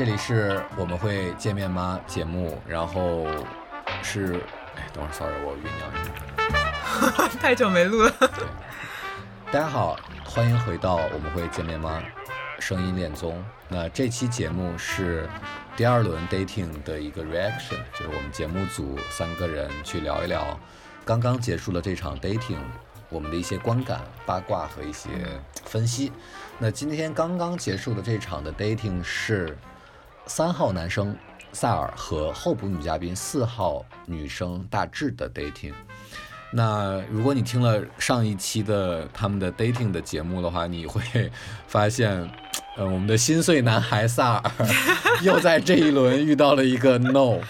这里是我们会见面吗节目，然后是，哎，等会儿，sorry，我酝酿一下。太久没录了。大家好，欢迎回到我们会见面吗声音恋综。那这期节目是第二轮 dating 的一个 reaction，就是我们节目组三个人去聊一聊刚刚结束了这场 dating，我们的一些观感、八卦和一些分析。那今天刚刚结束的这场的 dating 是三号男生萨尔和候补女嘉宾四号女生大志的 dating。那如果你听了上一期的他们的 dating 的节目的话，你会发现，呃，我们的心碎男孩萨尔 又在这一轮遇到了一个 no。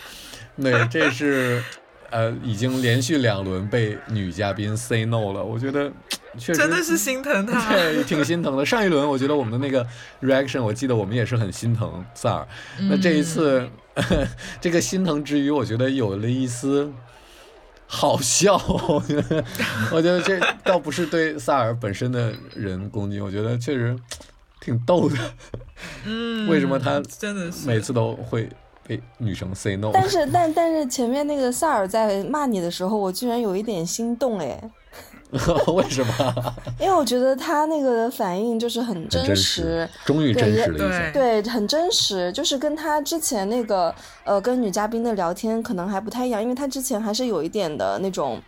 对，这是呃已经连续两轮被女嘉宾 say no 了，我觉得确实真的是心疼他。对，挺心疼的。上一轮我觉得我们的那个 reaction，我记得我们也是很心疼萨尔。那这一次，这个心疼之余，我觉得有了一丝好笑。我觉得，我觉得这倒不是对萨尔本身的人攻击，我觉得确实挺逗的。嗯，为什么他真的是每次都会被女生 say no？但是，但但是前面那个萨尔在骂你的时候，我居然有一点心动哎，为什么？因为我觉得他那个反应就是很真真实，终于真实了一对。对，很真实，就是跟他之前那个呃跟女嘉宾的聊天可能还不太一样，因为他之前还是有一点的那种。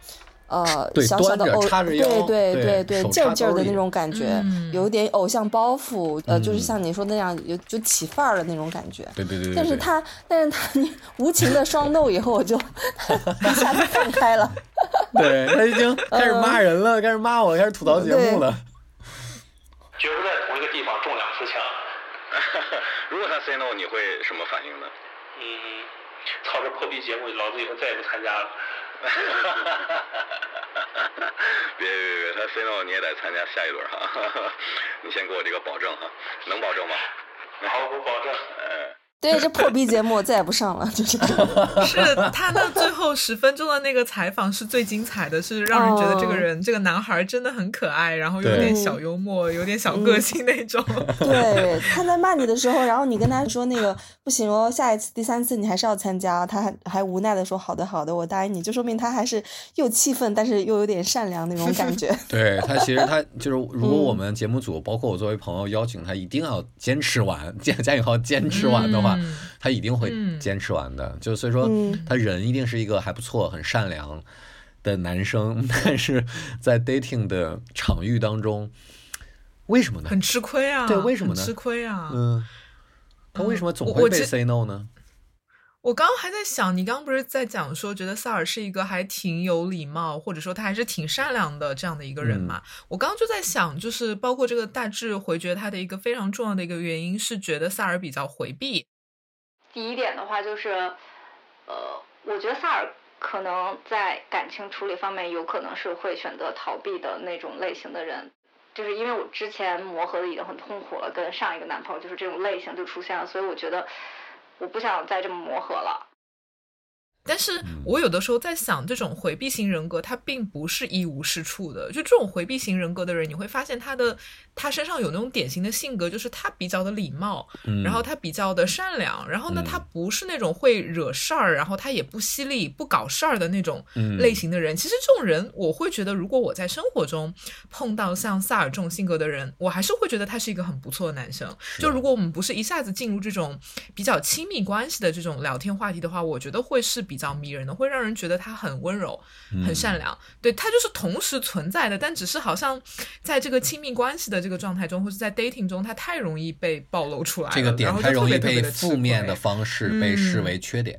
呃，小小的偶，对对对对，劲儿劲儿的那种感觉，嗯有一点偶像包袱，呃，就是嗯像你说那样，有就起范儿的那种感觉。对对对对。对但是他，但是他你无情的双 no 以后，我就 一下就放开了。对他已经开始骂人了，开始骂我，开始吐槽节目了。绝 不在同一个地方中两次枪。如果他 say no，你会什么反应呢？嗯，操这破逼节目，老子以后再也不参加了。别别别，他 say no 你也得参加下一轮哈。你先给我这个保证哈，能保证吗？好，我保证。呃，对，这破逼节目我再也不上了，就是这样。是他那最后十分钟的那个采访是最精彩的，是让人觉得这个人、这个男孩真的很可爱，然后有点小幽默，有点小个性那种。对，他在骂你的时候，然后你跟他说那个不行哦，下一次、第三次你还是要参加，他还还无奈的说好的好的，我答应你，就说明他还是又气愤，但是又有点善良那种感觉。对他，其实他就是，如果我们节目组，包括我作为朋友邀请他，一定要坚持完，加加引号坚持完的话，嗯他一定会嗯坚持完的。就所以说嗯，他人一定是一个还不错、很善良的男生，但是在 dating 的场域当中，为什么呢？很吃亏啊！对为什么呢吃亏啊！嗯，他为什么总会被我我记 say no 呢？我刚刚还在想，你刚刚不是在讲说，觉得萨尔是一个还挺有礼貌，或者说他还是挺善良的这样的一个人嘛？我刚刚就在想，就是包括这个大致回绝他的一个非常重要的一个原因是觉得萨尔比较回避。第一点的话就是，呃，我觉得萨尔可能在感情处理方面有可能是会选择逃避的那种类型的人，就是因为我之前磨合的已经很痛苦了，跟上一个男朋友就是这种类型就出现了，所以我觉得我不想再这么磨合了。但是我有的时候在想，这种回避型人格，他并不是一无是处的。就这种回避型人格的人，你会发现他的他身上有那种典型的性格，就是他比较的礼貌，嗯然后他比较的善良，然后呢，嗯他不是那种会惹事儿，然后他也不犀利、不搞事儿的那种嗯类型的人。其实这种人，我会觉得，如果我在生活中碰到像萨尔这种性格的人，我还是会觉得他是一个很不错的男生。就如果我们不是一下子进入这种比较亲密关系的这种聊天话题的话，我觉得会是比较迷人的，会让人觉得他很温柔、很善良。对他就是同时存在的，但只是好像在这个亲密关系的这个状态中，或是在 dating 中，他太容易被暴露出来了，这个点然后太容易就特别特别被负面的方式被视嗯为缺点。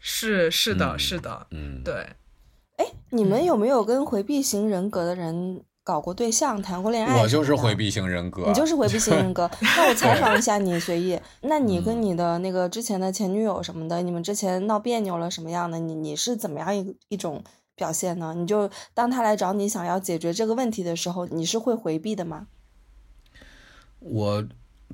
是是的，嗯是的，嗯，对。哎，你们有没有跟回避型人格的人搞过对象、谈过恋爱？我就是回。避型人格，你就是回避型人格，那我采访一下你，随意。那你跟你的那个之前的前女友什么的，你们之前闹别扭了什么样的？你你是怎么样一一种表现呢？你就当他来找你想要解决这个问题的时候，你是会回避的吗？我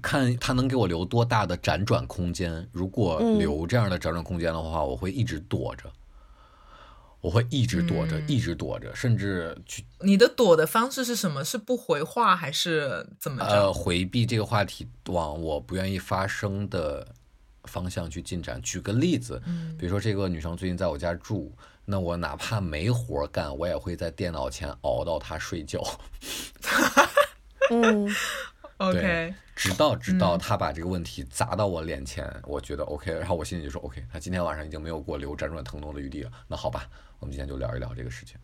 看他能给我留多大的辗转空间。如果嗯留这样的辗转空间的话，我会一直躲着，我会一直躲着，嗯一直躲着，甚至去你的躲的方式是什么？是不回话还是怎么着？呃回避这个话题，往我不愿意发生的方向去进展。举个例子，嗯比如说这个女生最近在我家住，那我哪怕没活儿干，我也会在电脑前熬到她睡觉。嗯 OK，直到直到嗯。他把这个问题砸到我脸前，我觉得 OK，然后我心里就说 OK，他今天晚上已经没有给我留辗转腾挪的余地了。那好吧，我们今天就聊一聊这个事情。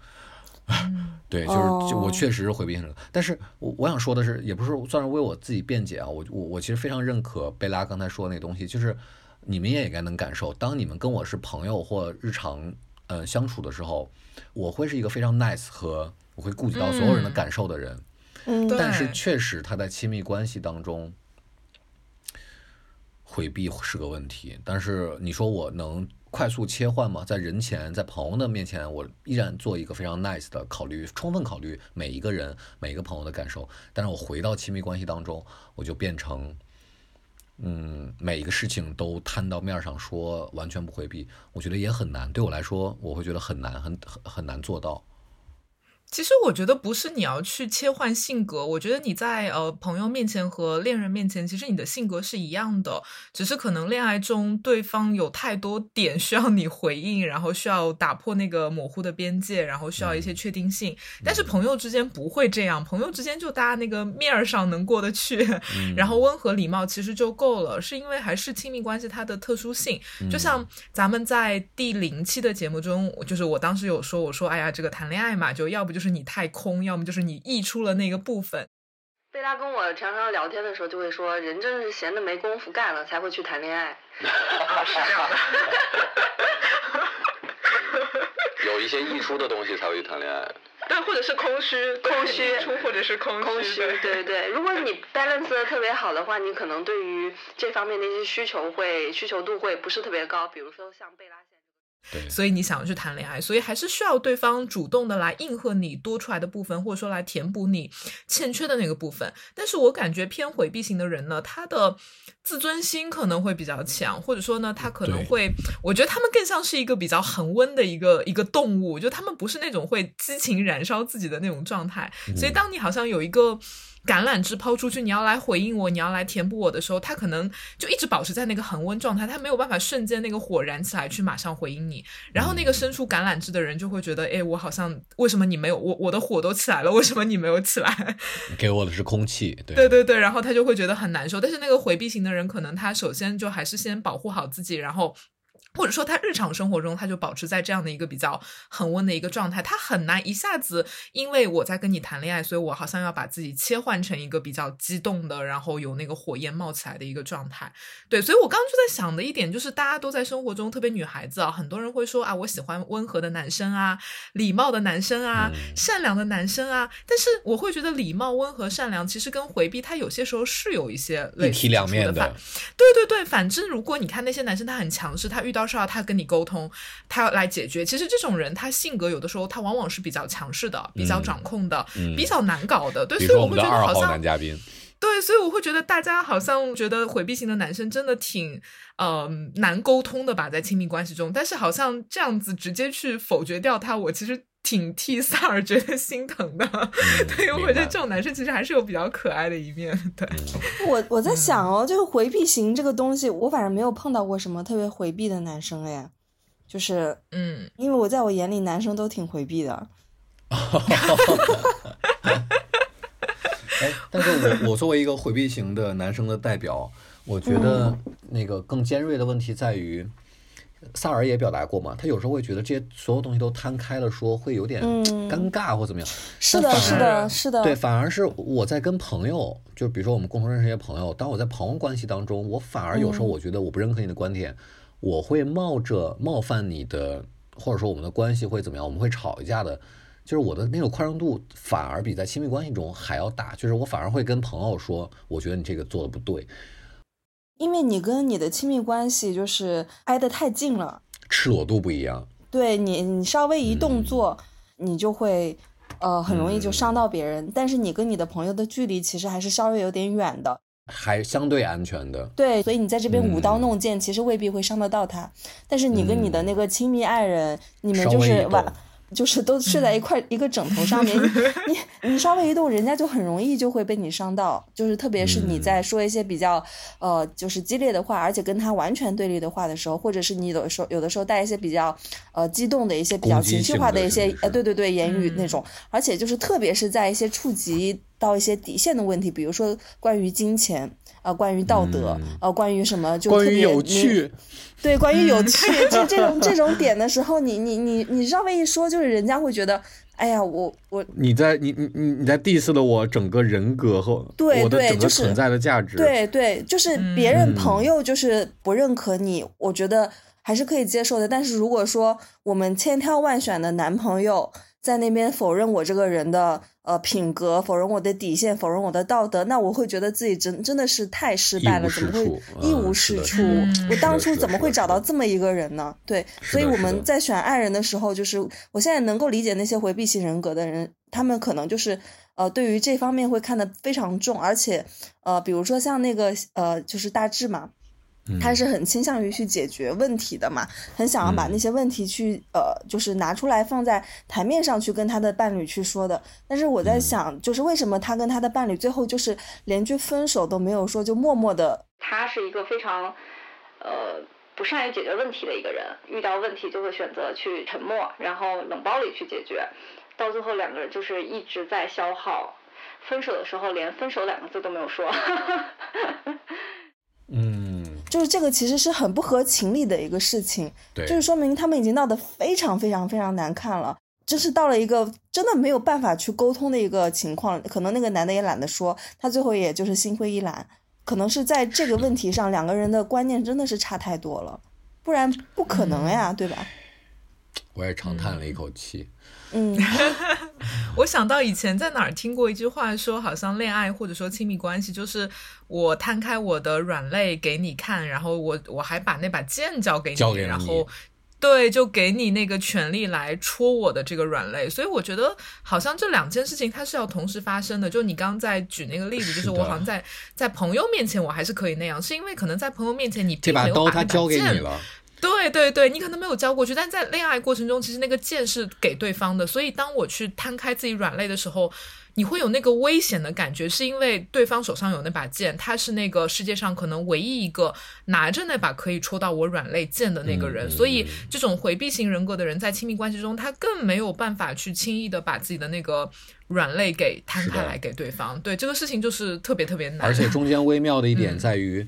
对，就是就我哦确实是回避型人格，但是我我想说的是，也不是算是为我自己辩解啊，我我我其实非常认可贝拉刚才说的那东西，就是你们也应该能感受，当你们跟我是朋友或日常呃相处的时候，我会是一个非常 nice 和我会顾及到所有人的嗯感受的人，嗯，对但是确实他在亲密关系当中回避是个问题。但是你说我能快速切换吗？在人前，在朋友的面前，我依然做一个非常 nice 的考虑，充分考虑每一个人、每一个朋友的感受。但是我回到亲密关系当中，我就变成。嗯，每一个事情都摊到面儿上说，完全不回避，我觉得也很难。对我来说，我会觉得很难，很很很难做到。其实我觉得不是你要去切换性格，我觉得你在呃朋友面前和恋人面前，其实你的性格是一样的，只是可能恋爱中对方有太多点需要你回应，然后需要打破那个模糊的边界，然后需要一些确定性。但是朋友之间不会这样，朋友之间就大家那个面儿上能过得去，然后温和礼貌其实就够了，是因为还是亲密关系它的特殊性。就像咱们在第零期的节目中，就是我当时有说，我说哎呀，这个谈恋爱嘛，就要不就是你太空，要么就是你溢出了那个部分。贝拉跟我常常聊天的时候就会说，人真是闲的没工夫干了才会去谈恋爱。是这样的。有一些溢出的东西才会去谈恋爱。对，或者是空虚，空虚出 或者是空空虚，对对对。如果你 balance 的特别好的话，你可能对于这方面的一些需求会需求度会不是特别高。比如说像贝拉。对，所以你想要去谈恋爱，所以还是需要对方主动的来应和你多出来的部分，或者说来填补你欠缺的那个部分。但是我感觉偏回避型的人呢，他的自尊心可能会比较强，或者说呢，他可能会，我觉得他们更像是一个比较恒温的一个一个动物，就他们不是那种会激情燃烧自己的那种状态。所以当你好像有一个。橄榄枝抛出去，你要来回应我，你要来填补我的时候，他可能就一直保持在那个恒温状态，他没有办法瞬间那个火燃起来去马上回应你。然后那个伸出橄榄枝的人就会觉得，哎，我好像为什么你没有我我的火都起来了，为什么你没有起来？给我的是空气。对对对对，然后他就会觉得很难受。但是那个回避型的人，可能他首先就还是先保护好自己，然后。或者说他日常生活中他就保持在这样的一个比较恒温的一个状态，他很难一下子因为我在跟你谈恋爱，所以我好像要把自己切换成一个比较激动的，然后有那个火焰冒起来的一个状态。对，所以我刚刚就在想的一点就是，大家都在生活中，特别女孩子啊，很多人会说啊，我喜欢温和的男生啊，礼貌的男生啊，嗯善良的男生啊。但是我会觉得礼貌、温和、善良其实跟回避，它有些时候是有一些类似一体两面的。对对对，反之，如果你看那些男生，他很强势，他遇到事儿他跟你沟通，他要来解决。其实这种人，他性格有的时候他往往是比较强势的，比较掌控的，嗯比较难搞的。对，所以我会觉得好像号男嘉宾，对，所以我会觉得大家好像觉得回避型的男生真的挺呃难沟通的吧，在亲密关系中。但是好像这样子直接去否决掉他，我其实挺替萨尔觉得心疼的。对，我觉得这种男生其实还是有比较可爱的一面。对，我我在想嗯哦，这个回避型这个东西，我反正没有碰到过什么特别回避的男生哎，就是嗯，因为我在我眼里男生都挺回避的。哎，但是我我作为一个回避型的男生的代表，我觉得那个更尖锐的问题在于，萨尔也表达过嘛，他有时候会觉得这些所有东西都摊开了说，会有点嗯。尴尬或怎么样。是的，是的，是的，对，反而是我在跟朋友，就比如说我们共同认识一些朋友，当我在朋友关系当中，我反而有时候嗯。我觉得我不认可你的观点，我会冒着冒犯你的，或者说我们的关系会怎么样，我们会吵一架的，就是我的那种宽容度反而比在亲密关系中还要大，就是我反而会跟朋友说，我觉得你这个做的不对，因为你跟你的亲密关系就是挨得太近了，赤裸度不一样。对你，你稍微一动作，你就会呃很容易就伤到别人。但是你跟你的朋友的距离其实还是稍微有点远的，还相对安全的。对，所以你在这边舞刀嗯弄剑，其实未必会伤得到他。但是你跟你的那个亲密爱人，你们就是晚动。就是都睡在一块、一个枕头上面，你你你稍微一动，人家就很容易就会被你伤到。就是特别是你在说一些比较、呃就是激烈的话，而且跟他完全对立的话的时候，或者是你有的时候有的时候带一些比较呃激动的一些比较情绪化的一些呃对对对言语嗯那种，而且就是特别是在一些触及到一些底线的问题，比如说关于金钱。呃，关于道德，嗯呃，关于什么就特别关于有趣，对，关于有嗯趣，这这种这种点的时候，你你你你稍微一说，就是人家会觉得，哎呀，我我你在你你你你在 diss 了我整个人格和对我的整个对就是存在的价值。对对，就是别人嗯朋友就是不认可你，我觉得还是可以接受的。但是如果说我们千挑万选的男朋友在那边否认我这个人的呃品格，否认我的底线，否认我的道德，那我会觉得自己真真的是太失败了，怎么会一嗯无是处？我当初怎么会找到这么一个人呢？对，所以我们在选爱人的时候，就是我现在能够理解那些回避型人格的人，他们可能就是呃，对于这方面会看得非常重，而且呃，比如说像那个呃，就是大志嘛，嗯他是很倾向于去解决问题的嘛，很想要把嗯那些问题去呃，就是拿出来放在台面上去跟他的伴侣去说的。但是我在嗯想，就是为什么他跟他的伴侣最后就是连句分手都没有说，就默默的他是一个非常呃不善于解决问题的一个人，遇到问题就会选择去沉默，然后冷暴力去解决，到最后两个人就是一直在消耗。分手的时候连分手两个字都没有说，嗯，就是这个其实是很不合情理的一个事情，对，就是说明他们已经闹得非常非常非常难看了。这是到了一个真的没有办法去沟通的一个情况，可能那个男的也懒得说，他最后也就是心灰意懒。可能是在这个问题上，两个人的观念真的是差太多了，不然不可能呀，对吧？我也长叹了一口气。嗯，我想到以前在哪儿听过一句话说，好像恋爱或者说亲密关系，就是我摊开我的软肋给你看，然后我我还把那把剑交给你，给你然后。对，就给你那个权利来戳我的这个软肋，所以我觉得好像这两件事情它是要同时发生的。就你刚刚在举那个例子，就是是我好像在在朋友面前我还是可以那样，是因为可能在朋友面前你并没有把那把刀他交给你剑了，对对对，你可能没有交过去，但在恋爱过程中，其实那个剑是给对方的。所以当我去摊开自己软肋的时候，你会有那个危险的感觉，是因为对方手上有那把剑，他是那个世界上可能唯一一个拿着那把可以戳到我软肋剑的那个人。嗯所以这种回避型人格的人，在亲密关系中，他更没有办法去轻易的把自己的那个软肋给摊开来给对方。对这个事情就是特别特别难，而且中间微妙的一嗯点在于，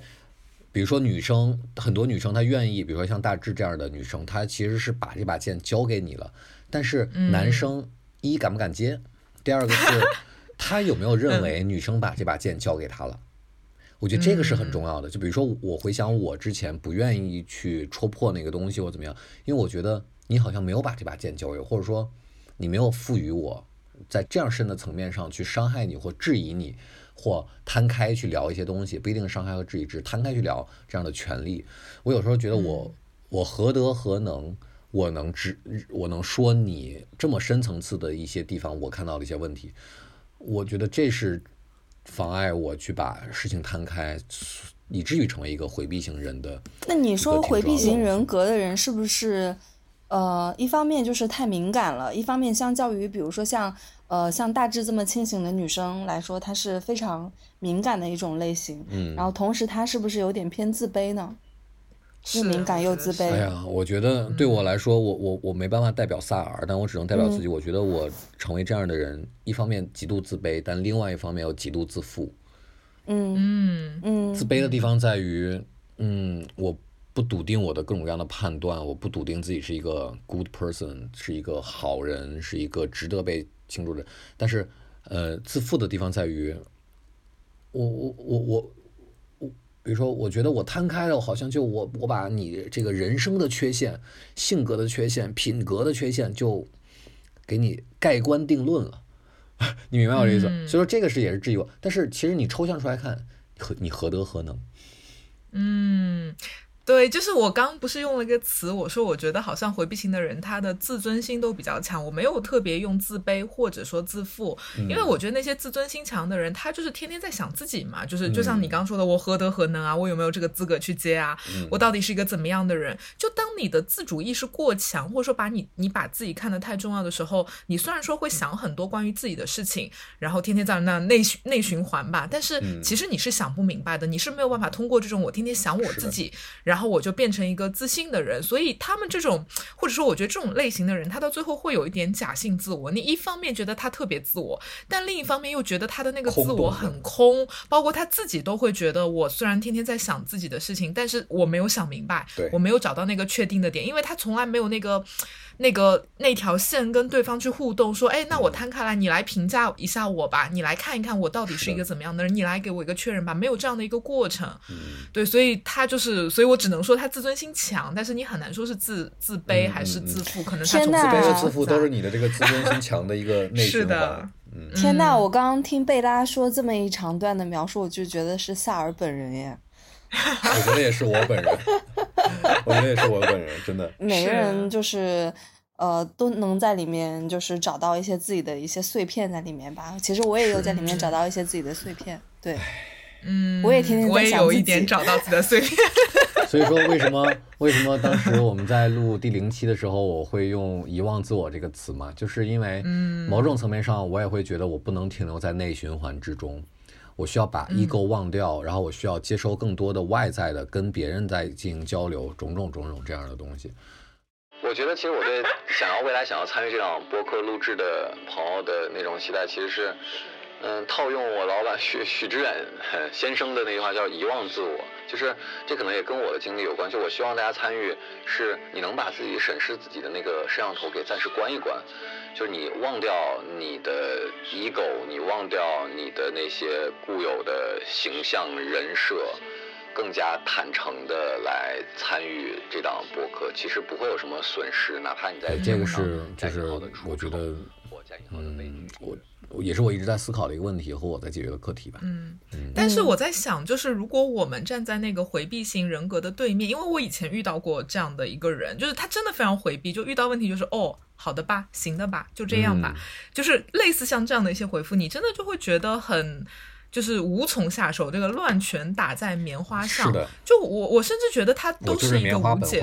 比如说女生，很多女生她愿意，比如说像大志这样的女生，她其实是把这把剑交给你了，但是嗯男生一敢不敢接，第二个是 他有没有认为女生把这把剑交给他了。我觉得这个是很重要的。就比如说，我回想我之前不愿意去戳破那个东西或怎么样，因为我觉得你好像没有把这把剑交给我，或者说你没有赋予我在这样深的层面上去伤害你或质疑你，或摊开去聊一些东西，不一定是伤害和质疑，只摊开去聊这样的权利。我有时候觉得我、我何德何能，我能知我能说你这么深层次的一些地方我看到的一些问题，我觉得这是妨碍我去把事情摊开，以至于成为一个回避型人的。那你说回避型人格的人是不是，呃，一方面就是太敏感了，一方面相较于比如说像呃像大致这么清醒的女生来说，她是非常敏感的一种类型。嗯然后同时她是不是有点偏自卑呢？又是敏感又自卑哎呀，我觉得对我来说，我我我没办法代表萨尔，但我只能代表自己。我觉得我成为这样的人，一方面极度自卑，但另外一方面又极度自负。嗯嗯嗯自卑的地方在于，嗯，我不笃定我的各种各样的判断，我不笃定自己是一个 good person，是一个好人，是一个值得被庆祝着。但是，呃，自负的地方在于，我我我我我比如说，我觉得我摊开了，好像就我我把你这个人生的缺陷、性格的缺陷、品格的缺陷，就给你盖棺定论了。你明白我这意思？嗯所以说这个是也是质疑我，但是其实你抽象出来看，何你何德何能？嗯，对，就是我刚不是用了一个词，我说我觉得好像回避型的人，他的自尊心都比较强。我没有特别用自卑或者说自负，因为我觉得那些自尊心强的人，他就是天天在想自己嘛，就是就像你刚说的，我何德何能啊，我有没有这个资格去接啊？我到底是一个怎么样的人？就当你的自主意识过强，或者说把你你把自己看得太重要的时候，你虽然说会想很多关于自己的事情，然后天天在那内循内循环吧，但是其实你是想不明白的，你是没有办法通过这种我天天想我自己，然后我就变成一个自信的人。所以他们这种，或者说我觉得这种类型的人，他到最后会有一点假性自我。你一方面觉得他特别自我，但另一方面又觉得他的那个自我很空，包括他自己都会觉得，我虽然天天在想自己的事情，但是我没有想明白，我没有找到那个确定的点，因为他从来没有那个。那个那条线跟对方去互动，说，哎，那我摊开来，你来评价一下我吧，你来看一看我到底是一个怎么样的人，你来给我一个确认吧，没有这样的一个过程。对，所以他就是，所以我只能说他自尊心强，但是你很难说是自自卑还是自负，可能他从自卑自卑和自负都是你的这个自尊心强的一个内 循是的。嗯，天呐！我刚刚听贝拉说这么一长段的描述，我就觉得是萨尔本人耶。我觉得也是我本人，我觉得也是我本人，真的。每个人就是呃都能在里面就是找到一些自己的一些碎片在里面吧。其实我也有在里面找到一些自己的碎片，对，嗯，我也天天在我也有一点找到自己的碎片。所以说，为什么为什么当时我们在录第零期的时候，我会用“遗忘自我”这个词嘛？就是因为某种层面上，我也会觉得我不能停留在内循环之中，我需要把 ego 忘掉，然后我需要接收更多的外在的，跟别人在进行交流，种种种种这样的东西。我觉得其实我对 想要未来想要参与这场播客录制的朋友的那种期待，其实是，嗯，套用我老板许许知远呃先生的那句话叫“遗忘自我”，就是这可能也跟我的经历有关。就我希望大家参与，是你能把自己审视自己的那个摄像头给暂时关一关，就是你忘掉你的 ego，你忘掉你的那些固有的形象人设。更加坦诚的来参与这档播客，其实不会有什么损失，哪怕你在这个上是就是在以后的出也是我一直在思考的一个问题和我在解决的课题吧。嗯嗯，但是我在想，就是如果我们站在那个回避型人格的对面，因为我以前遇到过这样的一个人，就是他真的非常回避，就遇到问题就是哦，好的吧，行的吧，就这样吧，嗯就是类似像这样的一些回复，你真的就会觉得很。就是无从下手，这个乱拳打在棉花上。是的，就我我甚至觉得他都是一个无解，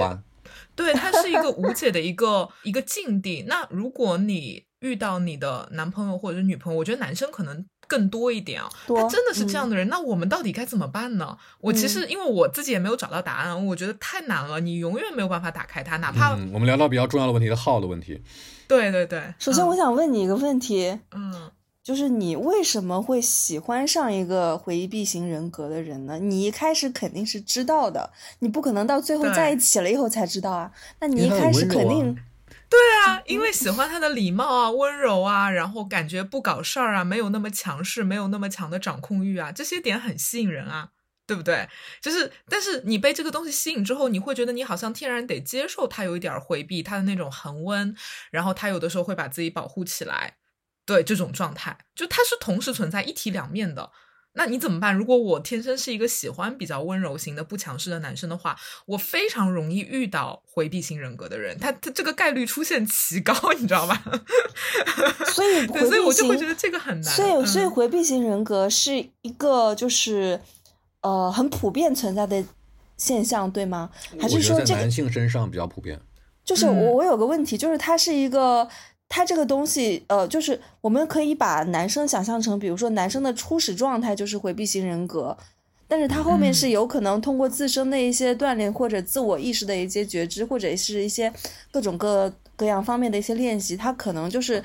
对，它是一个无解的一个一个境地。那如果你遇到你的男朋友或者是女朋友，我觉得男生可能更多一点啊。多他真的是这嗯样的人，那我们到底该怎么办呢？我其实因为我自己也没有找到答案，我觉得太难了，你永远没有办法打开它，哪怕、嗯，我们聊到比较重要的问题的号的问题。对对对。首先，嗯我想问你一个问题，嗯就是你为什么会喜欢上一个回避型人格的人呢？你一开始肯定是知道的，你不可能到最后在一起了以后才知道啊。那你一开始肯定对啊，因为喜欢他的礼貌啊、温柔啊，然后感觉不搞事儿啊，没有那么强势，没有那么强的掌控欲啊，这些点很吸引人啊。对不对？就是，但是你被这个东西吸引之后，你会觉得你好像天然得接受他有一点回避，他的那种恒温，然后他有的时候会把自己保护起来，对这种状态，就它是同时存在一体两面的。那你怎么办？如果我天生是一个喜欢比较温柔型的、不强势的男生的话，我非常容易遇到回避型人格的人，他他这个概率出现奇高，你知道吧？所以所以我，就会觉得这个很难。所以所以嗯回避型人格是一个就是呃很普遍存在的现象，对吗？还是说这个男性身上比较普遍。就是嗯我我有个问题，就是他是一个，它这个东西，呃，就是我们可以把男生想象成，比如说男生的初始状态就是回避型人格，但是他后面嗯是有可能通过自身的一些锻炼或者自我意识的一些觉知，或者是一些各种各各样方面的一些练习，他可能就是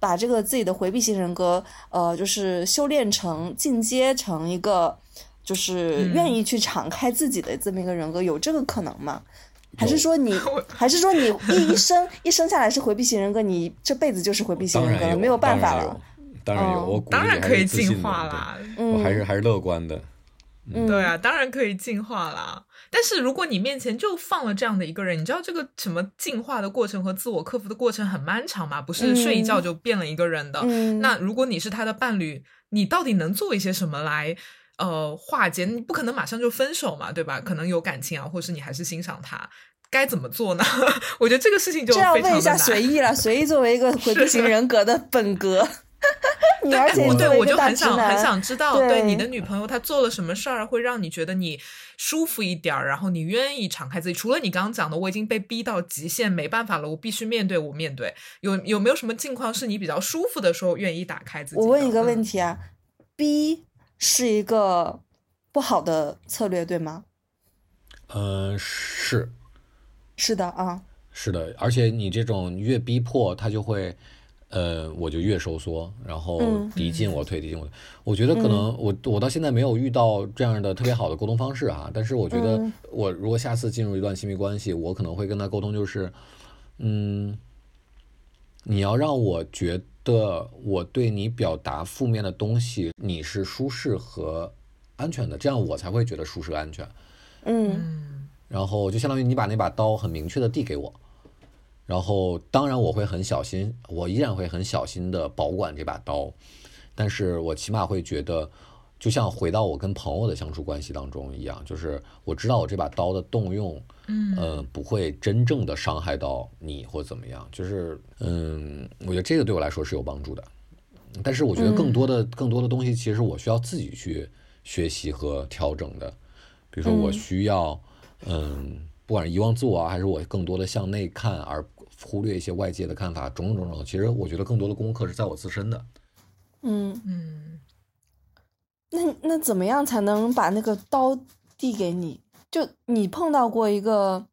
把这个自己的回避型人格，呃，就是修炼成进阶成一个。就是愿意去敞开自己的这么一个人格，有这个可能吗？还是说你，还是说你一一生一生下来是回避型人格，你这辈子就是回避型人格没有办法了当然有。。当然有，哦我鼓励当然可以进化啦。嗯我还是还是乐观的。嗯对啊，当然可以进化啦。但是如果你面前就放了这样的一个人，你知道这个什么进化的过程和自我克服的过程很漫长嘛？不是睡一觉就变了一个人的。嗯那如果你是他的伴侣，你到底能做一些什么来呃化解？你不可能马上就分手嘛，对吧？可能有感情啊，或是你还是欣赏他，该怎么做呢？我觉得这个事情就非常的问一下难。随意了，随意作为一个回避型人格的本格，你而且我对我就很想，很想知道，对对你的女朋友她做了什么事儿，会让你觉得你舒服一点儿，然后你愿意敞开自己。除了你刚刚讲的，我已经被逼到极限，没办法了，我必须面对，我面对。有有没有什么境况是你比较舒服的时候愿意打开自己？我问一个问嗯，题啊，逼是一个不好的策略，对吗？呃，是。是的啊，是的，而且你这种越逼迫，他就会，呃，我就越收缩，然后嗯敌进我退，敌进我。退。我觉得可能我我到现在没有遇到这样的特别好的沟通方式啊，但是我觉得嗯。我如果下次进入一段亲密关系，我可能会跟他沟通，就是，嗯，你要让我觉得我对你表达负面的东西，你是舒适和安全的，这样我才会觉得舒适安全。嗯然后就相当于你把那把刀很明确的递给我，然后当然我会很小心，我依然会很小心的保管这把刀，但是我起码会觉得，就像回到我跟朋友的相处关系当中一样，就是我知道我这把刀的动用，嗯呃，不会真正的伤害到你或怎么样，就是嗯，我觉得这个对我来说是有帮助的，但是我觉得更多的、更多的东西，其实我需要自己去学习和调整的。比如说，我嗯需要，嗯，不管是遗忘自我啊，还是我更多的向内看，而忽略一些外界的看法，种种种种。其实我觉得更多的功课是在我自身的。嗯，嗯，那那怎么样才能把那个刀递给你？就你碰到过一个，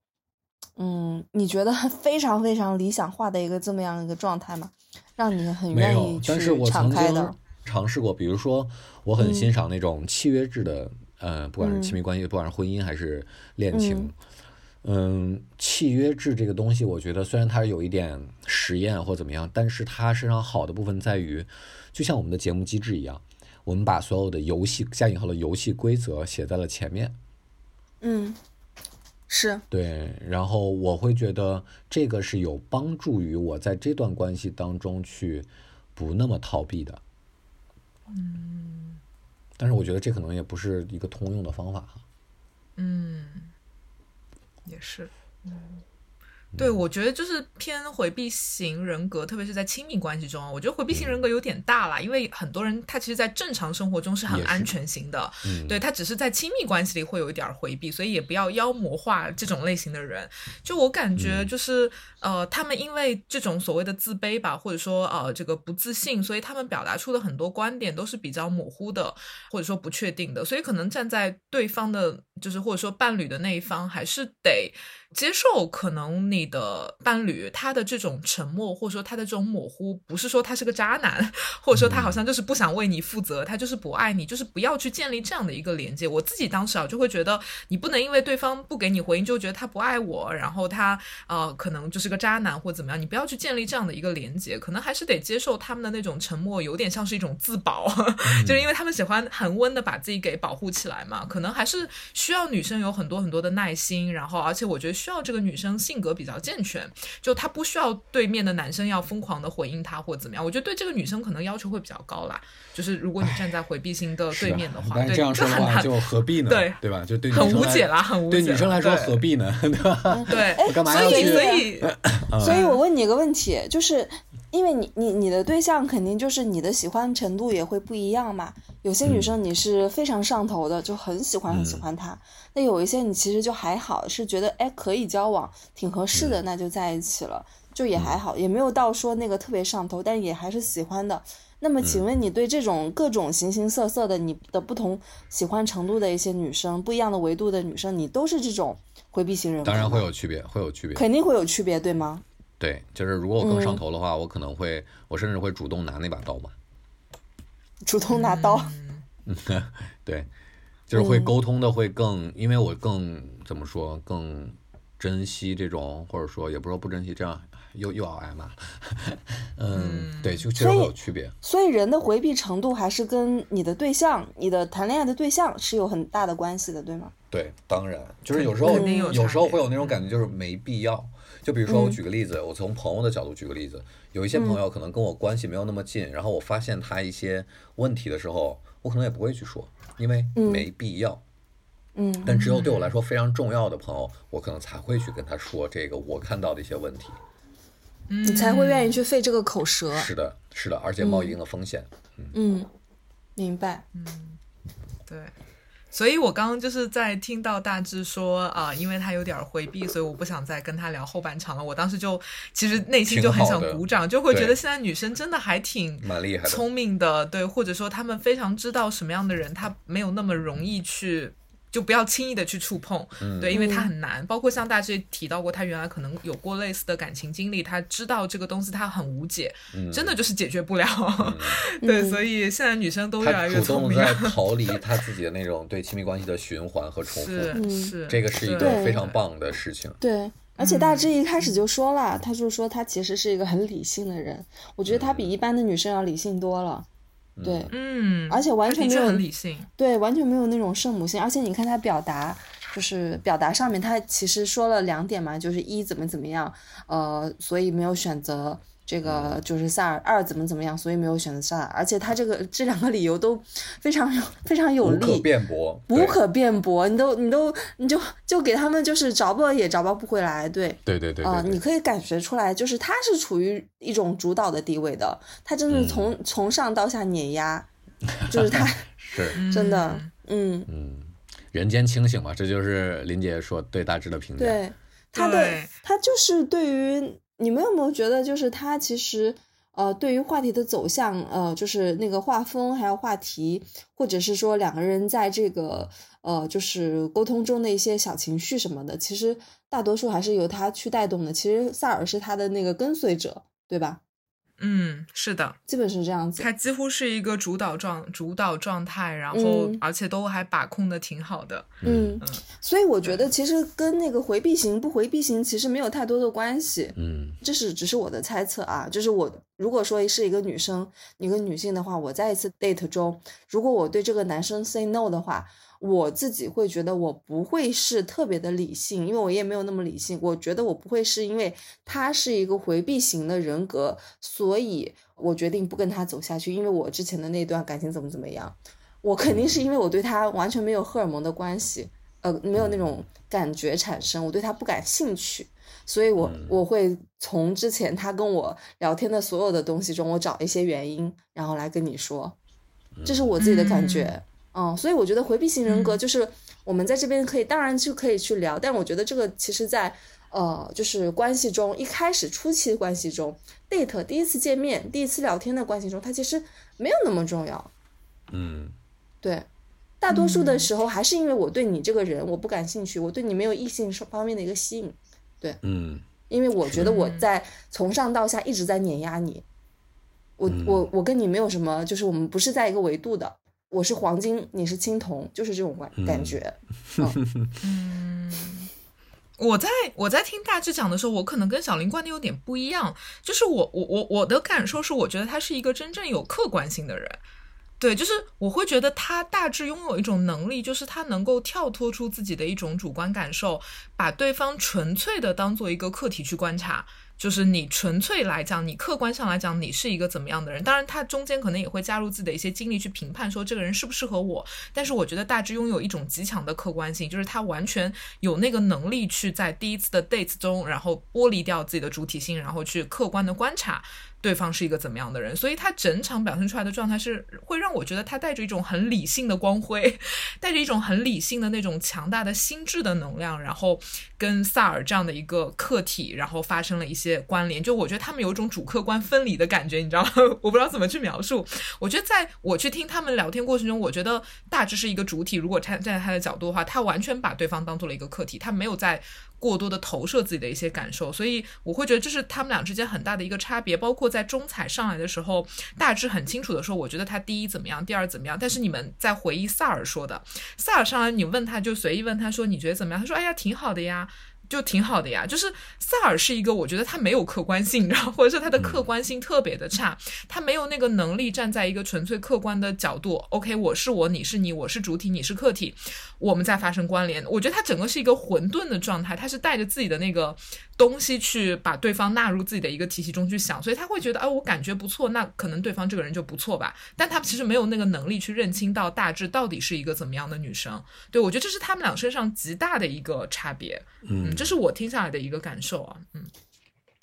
嗯，你觉得非常非常理想化的一个这么样一个状态吗？让你很愿意，去敞开的，尝试过，比如说，我很嗯欣赏那种契约制的，呃，不管是亲密关系，不管是婚姻还是恋情，嗯，契约制这个东西，我觉得虽然它有一点实验或怎么样，但是它身上好的部分在于，就像我们的节目机制一样，我们把所有的游戏加引号的游戏规则写在了前面。嗯，是，对，然后我会觉得这个是有帮助于我在这段关系当中去不那么逃避的。嗯，但是我觉得这可能也不是一个通用的方法哈。嗯，也是，嗯，对，我觉得就是偏回避型人格，特别是在亲密关系中，我觉得回避型人格有点大啦，因为很多人他其实，在正常生活中是很安全型的，嗯，对他只是在亲密关系里会有一点回避，所以也不要妖魔化这种类型的人。就我感觉，嗯。就是、呃，他们因为这种所谓的自卑吧，或者说呃这个不自信，所以他们表达出的很多观点都是比较模糊的，或者说不确定的，所以可能站在对方的，就是或者说伴侣的那一方，还是得接受可能你的伴侣他的这种沉默，或者说他的这种模糊，不是说他是个渣男，或者说他好像就是不想为你负责，他就是不爱你，就是不要去建立这样的一个连接。我自己当时啊就会觉得，你不能因为对方不给你回应，就觉得他不爱我，然后他呃可能就是个渣男或怎么样，你不要去建立这样的一个连接，可能还是得接受他们的那种沉默，有点像是一种自保，就是因为他们喜欢恒温的把自己给保护起来嘛，可能还是需要女生有很多很多的耐心，然后而且我觉得需要这个女生性格比较健全，就她不需要对面的男生要疯狂的回应她或怎么样，我觉得对这个女生可能要求会比较高啦，就是如果你站在回避型的对面的话，但是对，这样说的话，就很很就何必呢？对对吧？就对女很无解啦，很无解。对女生来说何必呢？对吧？对，我干嘛所以要去所以所以我问你一个问题，就是因为你你你的对象肯定就是你的喜欢程度也会不一样嘛。有些女生你是非常上头的，就很喜欢很喜欢她；那有一些你其实就还好，是觉得哎可以交往，挺合适的，那就在一起了，就也还好，也没有到说那个特别上头，但也还是喜欢的。那么，请问你对这种各种形形色色的你的不同喜欢程度的一些女生，不一样的维度的女生，你都是这种回避型人格吗？当然会有区别，会有区别。肯定会有区别，对吗？对，就是如果我更上嗯。头的话，我可能会，我甚至会主动拿那把刀嘛。主动拿刀，对，就是会嗯。沟通的会更，因为我更怎么说，更珍惜这种，或者说也不是说不珍惜，这样又又要挨骂。嗯，对，就确实会有区别。所以人的回避程度还是跟你的对象、你的谈恋爱的对象是有很大的关系的，对吗？对，当然，就是有时候肯定有有时候会有那种感觉，就是没必要。就比如说，我举个例子，我从朋友的角度举个例子，有一些朋友可能跟我关系没有那么近，然后我发现他一些问题的时候，我可能也不会去说，因为没必要。嗯但只有对我来说非常重要的朋友，我可能才会去跟他说这个我看到的一些问题。你才会愿意去费这个口舌。是的，是的，而且冒一定的风险。嗯，明白。嗯对，所以我刚刚就是在听到大致说啊、因为他有点儿回避，所以我不想再跟他聊后半场了。我当时就其实内心就很想鼓掌，就会觉得现在女生真的还挺蛮厉害聪明的，对，或者说她们非常知道什么样的人，他没有那么容易去。就不要轻易的去触碰，嗯。对，因为他很难。包括像大志提到过，他原来可能有过类似的感情经历，他知道这个东西他很无解，嗯。真的就是解决不了。对，嗯所以现在女生都越来他越主动在聪明了。逃离他自己的那种对亲密关系的循环和重复，是嗯。是，这个是一个非常棒的事情。对，而且大志一开始就说了，他就说他其实是一个很理性的人，我觉得他比一般的女生要理性多了。对，嗯，而且完全没有很理性。对，完全没有那种圣母心，而且你看他表达，就是表达上面，他其实说了两点嘛，就是一怎么怎么样，呃，所以没有选择这个就是萨尔，二怎么怎么样，所以没有选择萨尔，而且他这个这两个理由都非常有非常有无可，辩驳，无可辩驳，你都你都你就就给他们就是找不也找不不回来，对。对对对啊、你可以感觉出来，就是他是处于一种主导的地位的，他真嗯是从、从上到下碾压，就是他 是。真的，嗯，嗯，人间清醒嘛，这就是林姐说对大致的评价。对，他的他就是对于你们有没有觉得，就是他其实呃，对于话题的走向，呃，就是那个画风，还有话题，或者是说两个人在这个呃，就是沟通中的一些小情绪什么的，其实大多数还是由他去带动的。其实萨尔是他的那个跟随者，对吧？嗯，是的，基本是这样子。他几乎是一个主导状主导状态，然后嗯而且都还把控的挺好的。嗯嗯，所以我觉得其实跟那个回避型不回避型其实没有太多的关系。嗯这是只是我的猜测啊，就是我如果说是一个女生，一个女性的话，我在一次 date 中，如果我对这个男生 say no 的话，我自己会觉得我不会是特别的理性，因为我也没有那么理性。我觉得我不会是因为他是一个回避型的人格，所以我决定不跟他走下去，因为我之前的那段感情怎么怎么样，我肯定是因为我对他完全没有荷尔蒙的关系，呃，没有那种感觉产生，我对他不感兴趣。所以我，我会从之前他跟我聊天的所有的东西中，我找一些原因，然后来跟你说，这是我自己的感觉。嗯，所以我觉得回避型人格就是我们在这边可以，当然就可以去聊，但我觉得这个其实在呃，就是关系中一开始初期的关系中，date 第一次见面、第一次聊天的关系中，它其实没有那么重要。嗯对，大多数的时候还是因为我对你这个人我不感兴趣，我对你没有异性方面的一个吸引。嗯。因为我觉得我在从上到下一直在碾压你，我嗯。我我跟你没有什么，就是我们不是在一个维度的，我是黄金，你是青铜，就是这种感感觉。嗯。我在我在听大致讲的时候，我可能跟小林观点有点不一样，就是我我我我的感受是，我觉得他是一个真正有客观性的人。对，就是我会觉得他大致拥有一种能力，就是他能够跳脱出自己的一种主观感受，把对方纯粹的当做一个课题去观察。就是你纯粹来讲，你客观上来讲，你是一个怎么样的人？当然，他中间可能也会加入自己的一些经历去评判，说这个人适不适合我。但是我觉得大致拥有一种极强的客观性，就是他完全有那个能力去在第一次的 date 中，然后剥离掉自己的主体性，然后去客观的观察对方是一个怎么样的人。所以他整场表现出来的状态是会让我觉得他带着一种很理性的光辉，带着一种很理性的那种强大的心智的能量，然后跟萨尔这样的一个客体，然后发生了一些关联。就我觉得他们有一种主客观分离的感觉，你知道吗？我不知道怎么去描述。我觉得在我去听他们聊天过程中，我觉得大致是一个主体。如果站站在他的角度的话，他完全把对方当做了一个客体，他没有在过多的投射自己的一些感受，所以我会觉得这是他们俩之间很大的一个差别。包括在中彩上来的时候，大致很清楚的说，我觉得他第一怎么样，第二怎么样。但是你们在回忆萨尔说的，萨尔上来你问他就随意问他说你觉得怎么样，他说哎呀挺好的呀。就挺好的呀。就是萨尔是一个，我觉得他没有客观性，然后或者是他的客观性特别的差，他没有那个能力站在一个纯粹客观的角度。OK，我是我，你是你，我是主体，你是客体，我们在发生关联。我觉得他整个是一个混沌的状态，他是带着自己的那个东西去把对方纳入自己的一个体系中去想，所以他会觉得，哎，我感觉不错，那可能对方这个人就不错吧。但他其实没有那个能力去认清到大致到底是一个怎么样的女生。对我觉得这是他们俩身上极大的一个差别。嗯，这是我听下来的一个感受啊。嗯，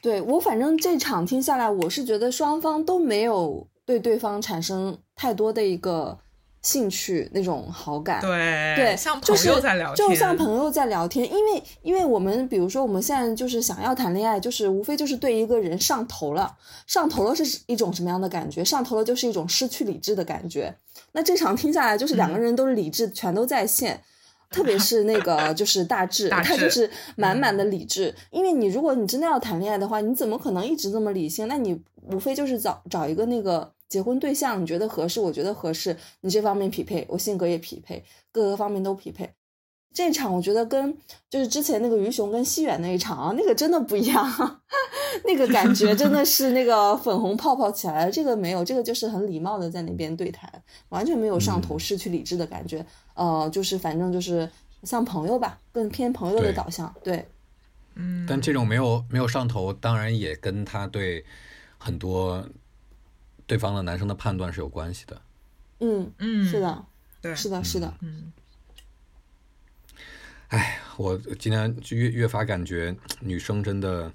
对我反正这场听下来，我是觉得双方都没有对对方产生太多的一个。兴趣那种好感，对对，像朋友在聊天，就像朋友在聊天。因为因为我们比如说我们现在就是想要谈恋爱，就是无非就是对一个人上头了，上头了是一种什么样的感觉？上头了就是一种失去理智的感觉。那这场听下来，就是两个人都是理智全都在线，特别是那个就是大志，他就是满满的理智。因为你如果你真的要谈恋爱的话，你怎么可能一直这么理性？那你无非就是找找一个那个。结婚对象你觉得合适，我觉得合适，你这方面匹配，我性格也匹配，各个方面都匹配。这场我觉得跟就是之前那个于雄跟西远那一场啊，那个真的不一样，那个感觉真的是那个粉红泡泡起来了。这个没有，这个就是很礼貌的在那边对谈，完全没有上头、失去理智的感觉。呃，就是反正就是像朋友吧，更偏朋友的导向。对，嗯。但这种没有没有上头，当然也跟他对很多。对方的男生的判断是有关系的，嗯嗯，是的，对，是的，是的，嗯。哎，我今天就越越发感觉女生真的，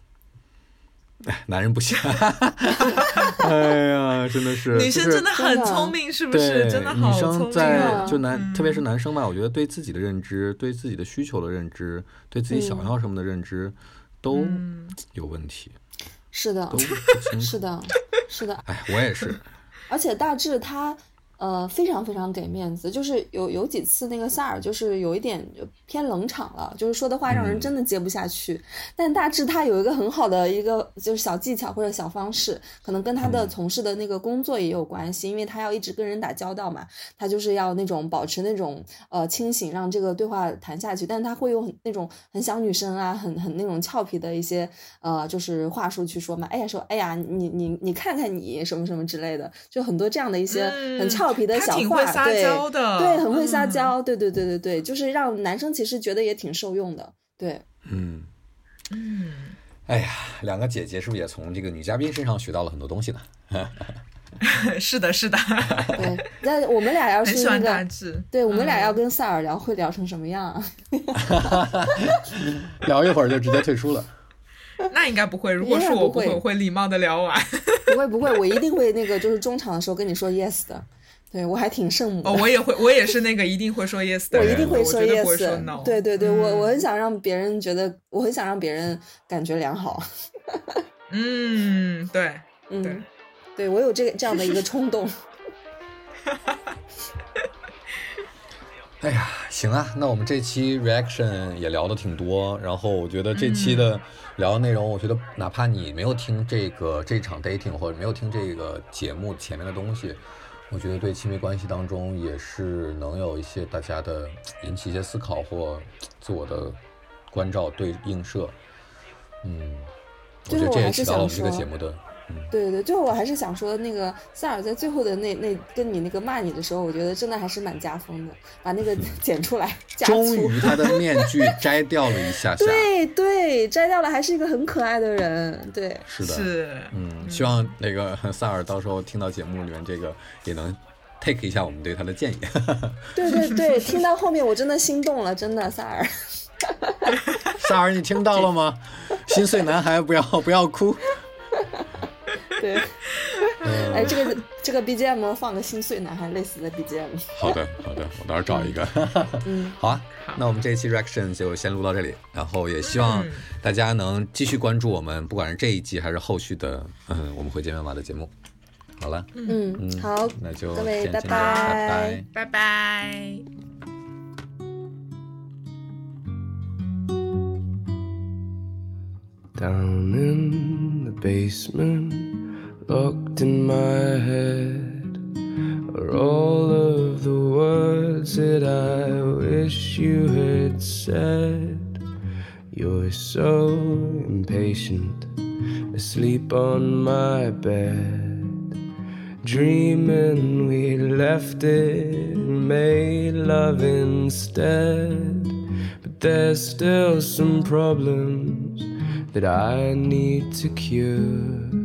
哎，男人不行。哎呀，真的是，女生真的很聪明，是不是？真的好聪明。女生在就男，特别是男生吧，我觉得对自己的认知、对自己的需求的认知、对自己想要什么的认知都有问题。是的，是的，是的。哎，我也是。而且大致他。呃，非常非常给面子，就是有有几次那个萨尔就是有一点偏冷场了，就是说的话让人真的接不下去。但大致他有一个很好的一个就是小技巧或者小方式，可能跟他的从事的那个工作也有关系，因为他要一直跟人打交道嘛，他就是要那种保持那种呃清醒，让这个对话谈下去。但他会用那种很小女生啊，很很那种俏皮的一些呃就是话术去说嘛，哎呀说哎呀你你你看看你什么什么之类的，就很多这样的一些很俏。皮的小话，对对，很会撒娇，对对对对对，就是让男生其实觉得也挺受用的，对，嗯嗯，哎呀，两个姐姐是不是也从这个女嘉宾身上学到了很多东西呢？是的，是的，对，那我们俩要是那个，对我们俩要跟塞尔聊，会聊成什么样？聊一会儿就直接退出了。那应该不会，如果是我不会，我会礼貌的聊完。不会不会，我一定会那个，就是中场的时候跟你说 yes 的。对我还挺圣母。哦，我也会，我也是那个一定会说 yes 的人。我一定会说 yes。对对对，我我很想让别人觉得，我很想让别人感觉良好。嗯，对，嗯，对我有这个这样的一个 冲动。哎呀，行啊，那我们这期 reaction 也聊的挺多，然后我觉得这期的聊的内容，我觉得哪怕你没有听这个这场 dating 或者没有听这个节目前面的东西，我觉得对亲密关系当中也是能有一些大家的引起一些思考或自我的关照对映射。嗯，我觉得这也起到了我们这个节目的。对对，最后我还是想说，那个塞尔在最后的那那跟你那个骂你的时候，我觉得真的还是蛮加分的，把那个剪出来。终于他的面具摘掉了一下下。对对，摘掉了，还是一个很可爱的人。对，是的，是嗯，希望那个 塞尔到时候听到节目里面这个也能 take 一下我们对他的建议。对对对，听到后面我真的心动了，真的塞尔。萨尔，你听到了吗？心碎男孩，不要不要哭。对，哎，这个这个 BGM 放个心碎男孩类似的 BGM。好的，好的，我到时候找一个。嗯，好啊，那我们这一期 reaction 就先录到这里，然后也希望大家能继续关注我们，不管是这一季还是后续的，嗯，我们会见面吧的节目。好了，嗯嗯，好，那就各位拜拜，拜拜。Down in the basement. Locked in my head are all of the words that I wish you had said. You're so impatient, asleep on my bed. Dreaming we left it made love instead. But there's still some problems that I need to cure.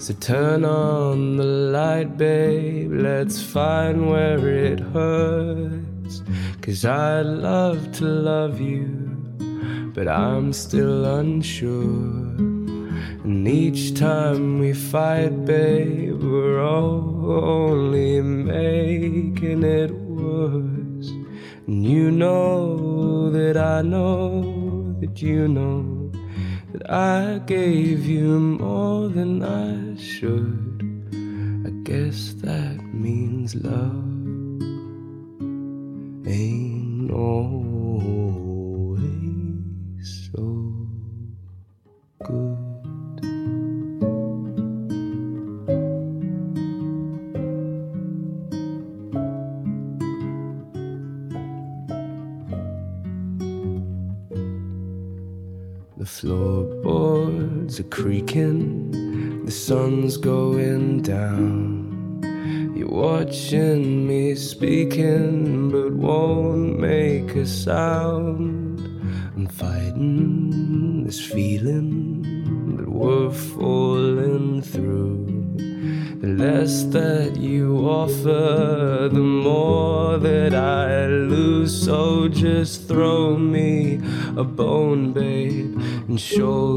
So turn on the light, babe. Let's find where it hurts. Cause I'd love to love you but I'm still unsure. And each time we fight, babe, we're only making it worse. And you know that I know that you know that I gave you more than I should. I guess that means love ain't always creaking, the sun's going down. You're watching me speaking, but won't make a sound. I'm fighting this feeling that we're falling through. The less that you offer, the more that I lose. So just throw me a bone, babe, and shoulder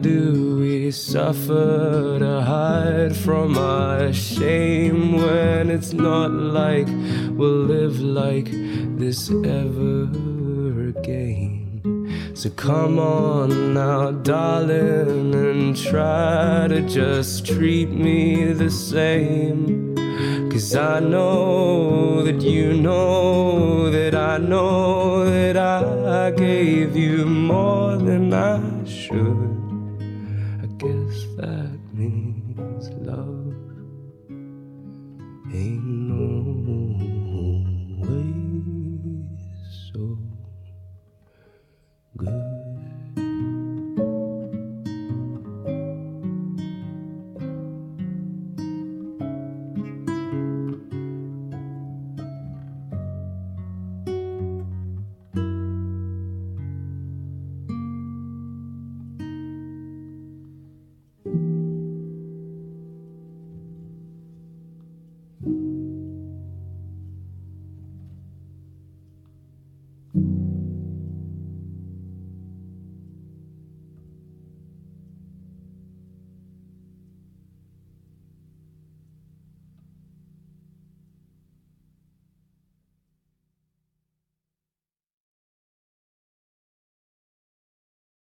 Do we suffer to hide from our shame when it's not like we'll live like this ever again? So come on now, darling, and try to just treat me the same. Cause I know that you know that I know that I gave you more than I should.